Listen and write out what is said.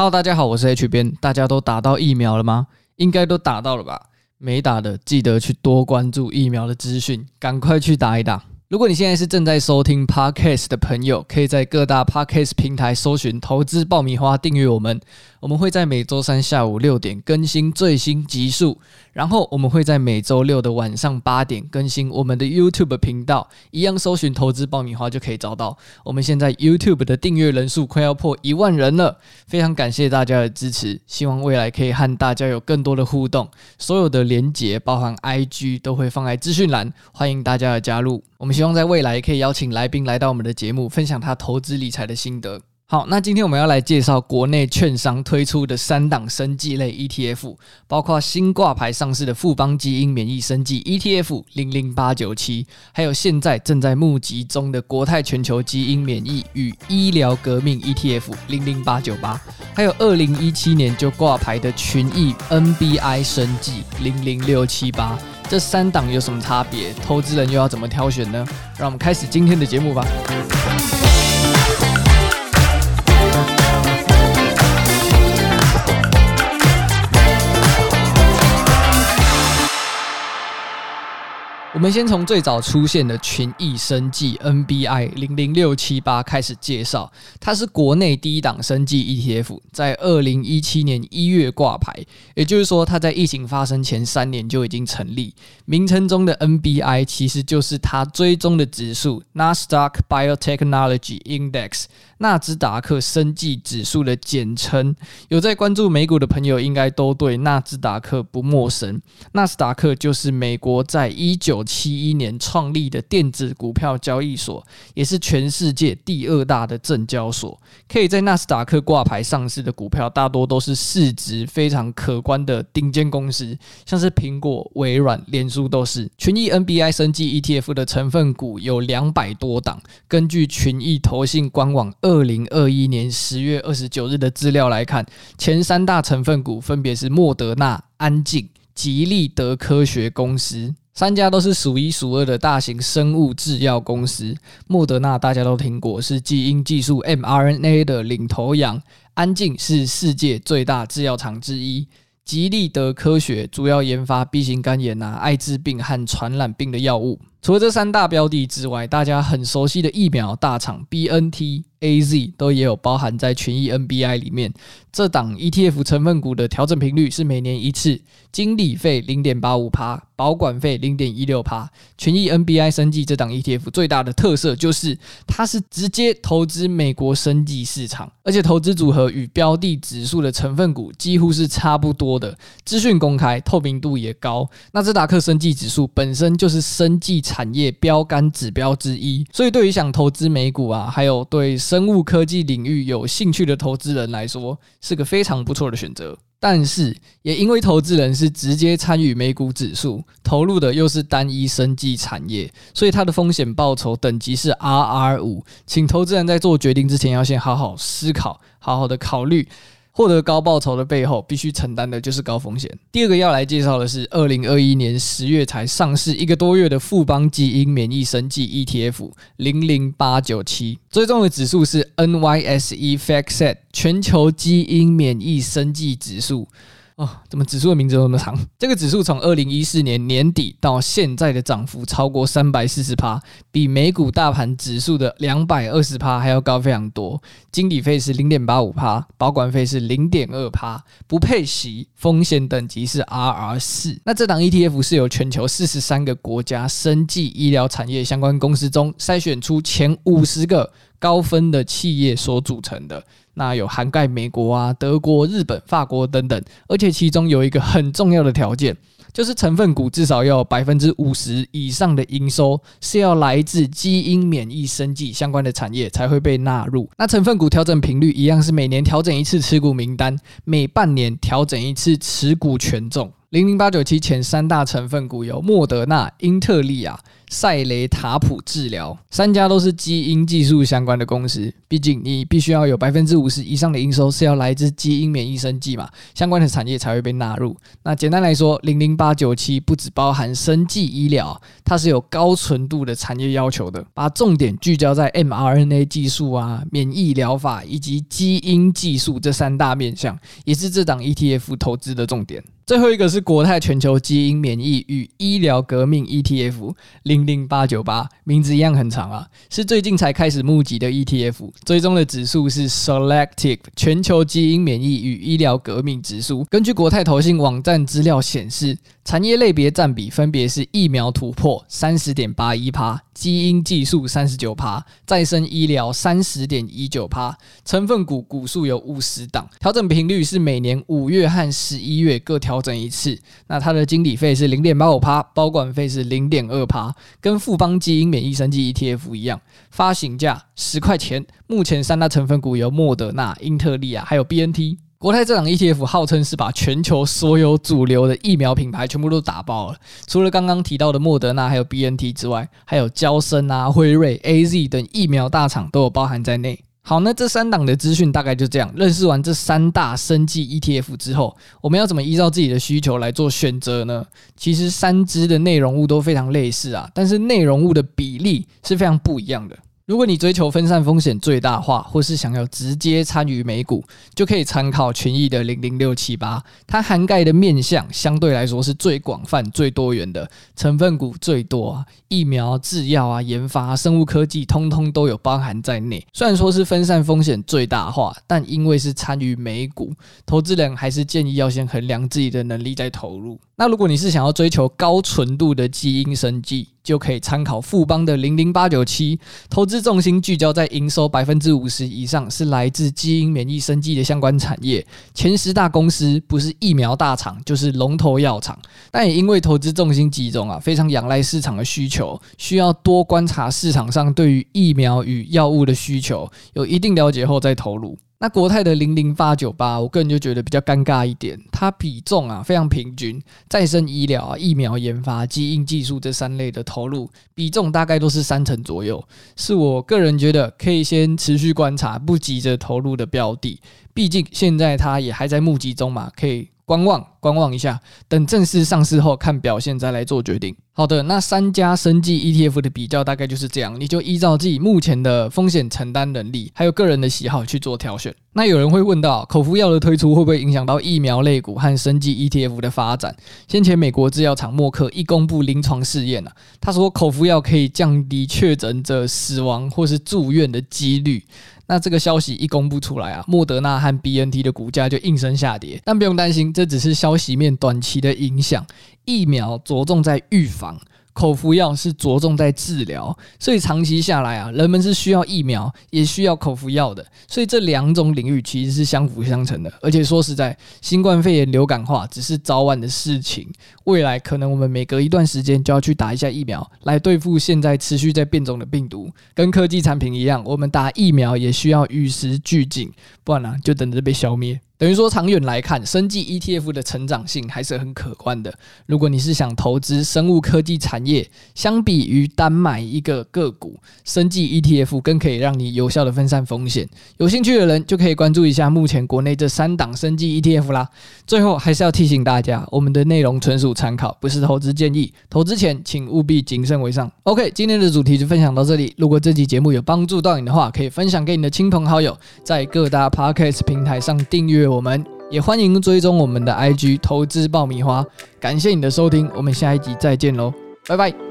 Hello，大家好，我是 H 编。大家都打到疫苗了吗？应该都打到了吧？没打的记得去多关注疫苗的资讯，赶快去打一打。如果你现在是正在收听 Podcast 的朋友，可以在各大 Podcast 平台搜寻“投资爆米花”，订阅我们。我们会在每周三下午六点更新最新集数，然后我们会在每周六的晚上八点更新我们的 YouTube 频道，一样搜寻“投资爆米花”就可以找到。我们现在 YouTube 的订阅人数快要破一万人了，非常感谢大家的支持，希望未来可以和大家有更多的互动。所有的连结，包含 IG，都会放在资讯栏，欢迎大家的加入。我们希望在未来可以邀请来宾来到我们的节目，分享他投资理财的心得。好，那今天我们要来介绍国内券商推出的三档生技类 ETF，包括新挂牌上市的富邦基因免疫生技 ETF 零零八九七，还有现在正在募集中的国泰全球基因免疫与医疗革命 ETF 零零八九八，还有二零一七年就挂牌的群益 NBI 生技零零六七八。这三档有什么差别？投资人又要怎么挑选呢？让我们开始今天的节目吧。我们先从最早出现的群益生技 NBI 零零六七八开始介绍，它是国内第一档生技 ETF，在二零一七年一月挂牌，也就是说，它在疫情发生前三年就已经成立。名称中的 NBI 其实就是它追踪的指数 Nasdaq Biotechnology Index。纳斯达克生技指数的简称，有在关注美股的朋友应该都对纳斯达克不陌生。纳斯达克就是美国在一九七一年创立的电子股票交易所，也是全世界第二大的证交所。可以在纳斯达克挂牌上市的股票，大多都是市值非常可观的顶尖公司，像是苹果、微软、脸书都是。群益 NBI 生技 ETF 的成分股有两百多档，根据群益投信官网二零二一年十月二十九日的资料来看，前三大成分股分别是莫德纳、安进、吉利德科学公司，三家都是数一数二的大型生物制药公司。莫德纳大家都听过，是基因技术 mRNA 的领头羊；安进是世界最大制药厂之一。吉利德科学主要研发 B 型肝炎、啊、艾滋病和传染病的药物。除了这三大标的之外，大家很熟悉的疫苗大厂 BNT、AZ 都也有包含在群益 NBI 里面。这档 ETF 成分股的调整频率是每年一次，经理费零点八五趴，保管费零点一六趴。群益 NBI 生技这档 ETF 最大的特色就是它是直接投资美国生技市场，而且投资组合与标的指数的成分股几乎是差不多的，资讯公开，透明度也高。纳斯达克生技指数本身就是生技产业标杆指标之一，所以对于想投资美股啊，还有对生物科技领域有兴趣的投资人来说，是个非常不错的选择。但是，也因为投资人是直接参与美股指数，投入的又是单一生技产业，所以它的风险报酬等级是 RR 五，请投资人在做决定之前要先好好思考，好好的考虑。获得高报酬的背后，必须承担的就是高风险。第二个要来介绍的是，二零二一年十月才上市一个多月的富邦基因免疫生计 ETF 零零八九七，追踪的指数是 NYSE FactSet 全球基因免疫生计指数。哦，怎么指数的名字都那么长？这个指数从二零一四年年底到现在的涨幅超过三百四十趴，比美股大盘指数的两百二十趴还要高非常多。经理费是零点八五趴，保管费是零点二趴，不配息，风险等级是 RR 四。那这档 ETF 是由全球四十三个国家生技医疗产业相关公司中筛选出前五十个高分的企业所组成的。那有涵盖美国啊、德国、日本、法国等等，而且其中有一个很重要的条件，就是成分股至少要百分之五十以上的营收是要来自基因免疫生技相关的产业才会被纳入。那成分股调整频率一样是每年调整一次持股名单，每半年调整一次持股权重。零零八九七前三大成分股有莫德纳、英特利亚。赛雷塔普治疗，三家都是基因技术相关的公司。毕竟你必须要有百分之五十以上的营收是要来自基因免疫生技嘛，相关的产业才会被纳入。那简单来说，零零八九七不只包含生技医疗，它是有高纯度的产业要求的，把重点聚焦在 mRNA 技术啊、免疫疗法以及基因技术这三大面向，也是这档 ETF 投资的重点。最后一个是国泰全球基因免疫与医疗革命 ETF 零零八九八，名字一样很长啊，是最近才开始募集的 ETF，追踪的指数是 Selective 全球基因免疫与医疗革命指数。根据国泰投信网站资料显示，产业类别占比分别是疫苗突破三十点八一趴，基因技术三十九趴，再生医疗三十点一九趴，成分股股数有五十档，调整频率是每年五月和十一月各调。整一次，那它的经理费是零点八五趴，保管费是零点二趴，跟富邦基因免疫生技 ETF 一样，发行价十块钱。目前三大成分股有莫德纳、英特利啊，还有 BNT。国泰这档 ETF 号称是把全球所有主流的疫苗品牌全部都打爆了，除了刚刚提到的莫德纳还有 BNT 之外，还有娇生啊、辉瑞、AZ 等疫苗大厂都有包含在内。好，那这三档的资讯大概就这样。认识完这三大生技 ETF 之后，我们要怎么依照自己的需求来做选择呢？其实三支的内容物都非常类似啊，但是内容物的比例是非常不一样的。如果你追求分散风险最大化，或是想要直接参与美股，就可以参考群益的零零六七八，它涵盖的面向相对来说是最广泛、最多元的，成分股最多，疫苗、制药啊、研发、生物科技，通通都有包含在内。虽然说是分散风险最大化，但因为是参与美股，投资人还是建议要先衡量自己的能力再投入。那如果你是想要追求高纯度的基因生技，就可以参考富邦的零零八九七，投资重心聚焦在营收百分之五十以上是来自基因免疫生技的相关产业，前十大公司不是疫苗大厂就是龙头药厂，但也因为投资重心集中啊，非常仰赖市场的需求，需要多观察市场上对于疫苗与药物的需求，有一定了解后再投入。那国泰的零零八九八，我个人就觉得比较尴尬一点，它比重啊非常平均，再生医疗啊、疫苗研发、基因技术这三类的投入比重大概都是三成左右，是我个人觉得可以先持续观察，不急着投入的标的，毕竟现在它也还在募集中嘛，可以。观望观望一下，等正式上市后看表现再来做决定。好的，那三家生技 ETF 的比较大概就是这样，你就依照自己目前的风险承担能力，还有个人的喜好去做挑选。那有人会问到，口服药的推出会不会影响到疫苗类股和生技 ETF 的发展？先前美国制药厂默克一公布临床试验啊，他说口服药可以降低确诊者死亡或是住院的几率。那这个消息一公布出来啊，莫德纳和 BNT 的股价就应声下跌。但不用担心，这只是消息面短期的影响。疫苗着重在预防。口服药是着重在治疗，所以长期下来啊，人们是需要疫苗，也需要口服药的，所以这两种领域其实是相辅相成的。而且说实在，新冠肺炎流感化只是早晚的事情，未来可能我们每隔一段时间就要去打一下疫苗，来对付现在持续在变种的病毒。跟科技产品一样，我们打疫苗也需要与时俱进，不然呢、啊，就等着被消灭。等于说，长远来看，生技 ETF 的成长性还是很可观的。如果你是想投资生物科技产业，相比于单买一个个股，生技 ETF 更可以让你有效的分散风险。有兴趣的人就可以关注一下目前国内这三档生技 ETF 啦。最后还是要提醒大家，我们的内容纯属参考，不是投资建议，投资前请务必谨慎为上。OK，今天的主题就分享到这里。如果这期节目有帮助到你的话，可以分享给你的亲朋好友，在各大 Podcast 平台上订阅。我们也欢迎追踪我们的 IG 投资爆米花，感谢你的收听，我们下一集再见喽，拜拜。